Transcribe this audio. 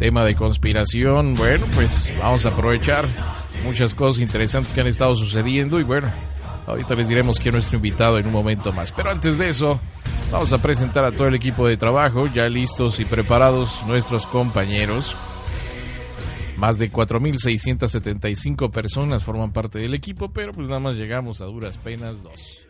tema de conspiración, bueno, pues vamos a aprovechar muchas cosas interesantes que han estado sucediendo y bueno, ahorita les diremos quién es nuestro invitado en un momento más. Pero antes de eso, vamos a presentar a todo el equipo de trabajo, ya listos y preparados nuestros compañeros. Más de 4.675 personas forman parte del equipo, pero pues nada más llegamos a duras penas dos.